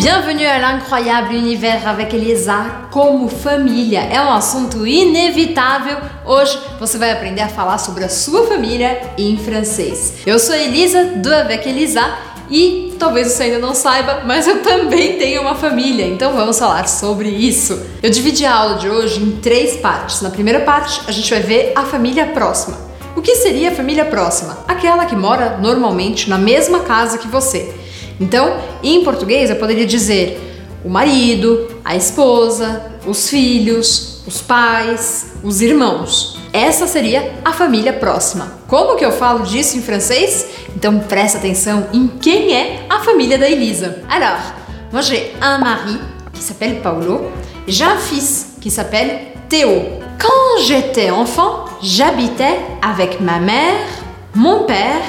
Bienvenue à l'incroyable univers avec Elisa como família. É um assunto inevitável. Hoje você vai aprender a falar sobre a sua família em francês. Eu sou Elisa do Avec Elisa e talvez você ainda não saiba, mas eu também tenho uma família, então vamos falar sobre isso. Eu dividi a aula de hoje em três partes. Na primeira parte, a gente vai ver a família próxima. O que seria a família próxima? Aquela que mora normalmente na mesma casa que você. Então, em português, eu poderia dizer o marido, a esposa, os filhos, os pais, os irmãos. Essa seria a família próxima. Como que eu falo disso em francês? Então presta atenção em quem é a família da Elisa. Alors, moi j'ai un mari qui s'appelle Paulo, j'ai un fils qui s'appelle Théo. Quand j'étais enfant, j'habitais avec ma mère, mon père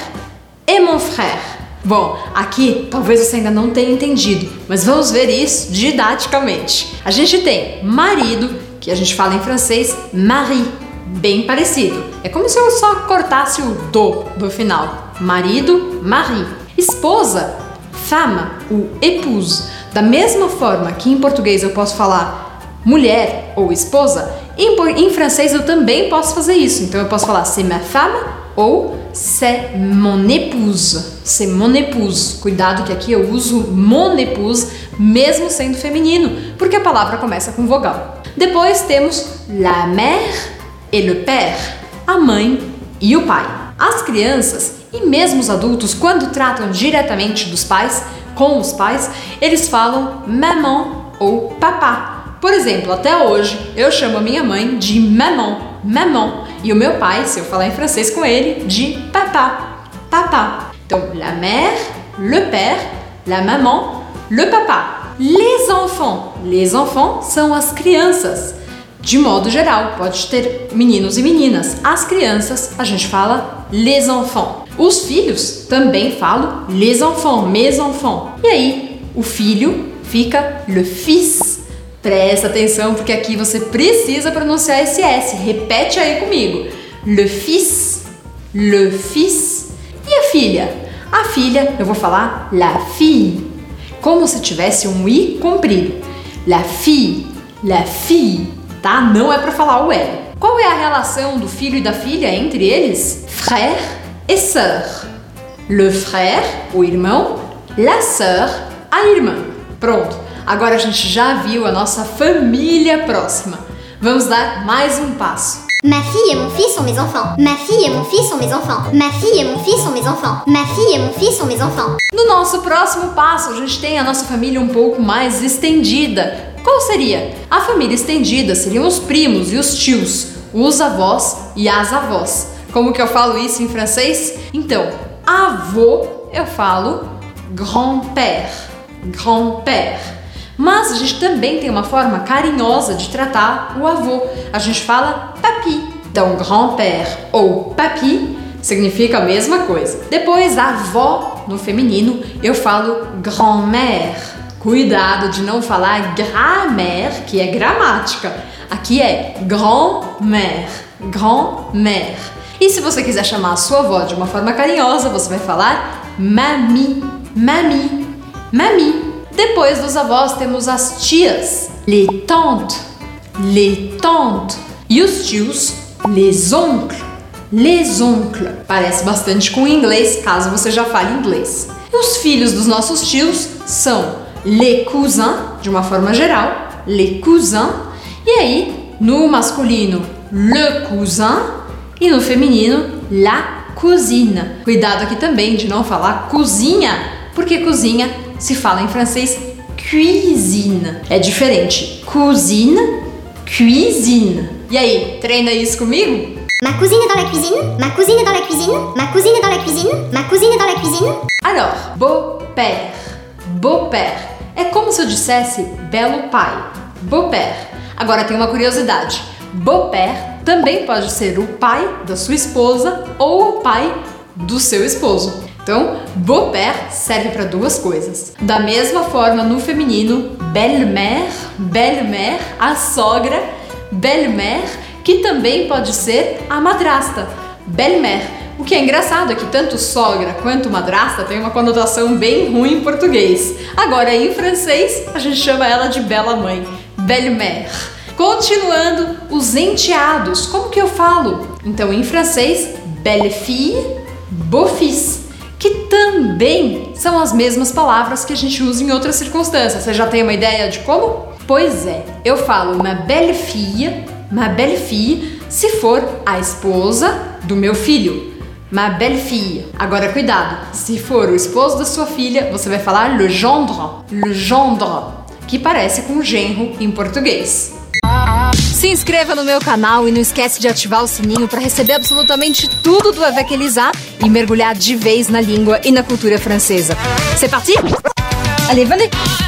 et mon frère. Bom, aqui talvez você ainda não tenha entendido, mas vamos ver isso didaticamente. A gente tem marido, que a gente fala em francês mari, bem parecido. É como se eu só cortasse o do do final. Marido, mari. Esposa, femme ou épouse. Da mesma forma que em português eu posso falar mulher ou esposa, em, em francês eu também posso fazer isso. Então eu posso falar c'est ma femme ou c'est mon épouse. C'est mon épouse. Cuidado que aqui eu uso mon épouse, mesmo sendo feminino, porque a palavra começa com vogal. Depois temos la mère et le père, a mãe e o pai. As crianças e mesmo os adultos, quando tratam diretamente dos pais, com os pais, eles falam maman ou papá. Por exemplo, até hoje eu chamo a minha mãe de maman, maman, e o meu pai, se eu falar em francês com ele, de papá, papá. Então, la mère, le père, la maman, le papá. Les enfants, les enfants são as crianças. De modo geral, pode ter meninos e meninas. As crianças, a gente fala les enfants. Os filhos também falam les enfants, mes enfants. E aí, o filho fica le fils. Presta atenção porque aqui você precisa pronunciar esse S. Repete aí comigo. Le fils, le fils. E a filha? A filha, eu vou falar la fille, como se tivesse um i comprido. La fille, la fille, tá? Não é para falar o L. Qual é a relação do filho e da filha entre eles? Frère et sœur. Le frère, o irmão, la sœur, a irmã. Pronto. Agora a gente já viu a nossa família próxima. Vamos dar mais um passo. Ma fille et mon fils sont mes enfants. Ma fille et mon fils sont mes enfants. Ma fille et mon fils sont mes enfants. Ma fille et mon fils sont mes enfants. No nosso próximo passo, a gente tem a nossa família um pouco mais estendida. Qual seria? A família estendida seriam os primos e os tios, os avós e as avós. Como que eu falo isso em francês? Então, avô eu falo grand-père, grand-père. Mas a gente também tem uma forma carinhosa de tratar o avô. A gente fala papi. Então, grand-père ou papi significa a mesma coisa. Depois, avó no feminino, eu falo grand-mère. Cuidado de não falar grammaire, que é gramática. Aqui é grand-mère, grand-mère. E se você quiser chamar a sua avó de uma forma carinhosa, você vai falar mami, mami, mami. Depois dos avós temos as tias, les tantes, les tantes. E os tios, les oncles, les oncles. Parece bastante com inglês, caso você já fale inglês. Os filhos dos nossos tios são les cousins, de uma forma geral, les cousins. E aí, no masculino, le cousin e no feminino, la cousine. Cuidado aqui também de não falar cozinha, porque cozinha se fala em francês cuisine. É diferente. Cousine, cuisine. E aí, treina isso comigo? Ma cousine est dans la cuisine. Ma cousine est dans la cuisine. Ma cousine est dans la cuisine. Ma cousine est dans la cuisine. Alors, beau-père. Beau-père. É como se eu dissesse belo pai. Beau-père. Agora tem uma curiosidade. Beau-père também pode ser o pai da sua esposa ou o pai do seu esposo. Então, beau-père serve para duas coisas. Da mesma forma, no feminino, belle-mère, belle-mère, a sogra, belle-mère, que também pode ser a madrasta, belle-mère. O que é engraçado é que tanto sogra quanto madrasta tem uma conotação bem ruim em português. Agora, em francês, a gente chama ela de bela mãe, belle-mère. Continuando, os enteados, como que eu falo? Então, em francês, belle-fille, beau-fils, que também são as mesmas palavras que a gente usa em outras circunstâncias. Você já tem uma ideia de como? Pois é, eu falo ma belle-fille, ma belle-fille, se for a esposa do meu filho. Ma belle-fille. Agora cuidado, se for o esposo da sua filha, você vai falar le gendre, le gendre, que parece com genro em português. Se inscreva no meu canal e não esquece de ativar o sininho para receber absolutamente tudo do Elisa e mergulhar de vez na língua e na cultura francesa. C'est parti? Allez, venez!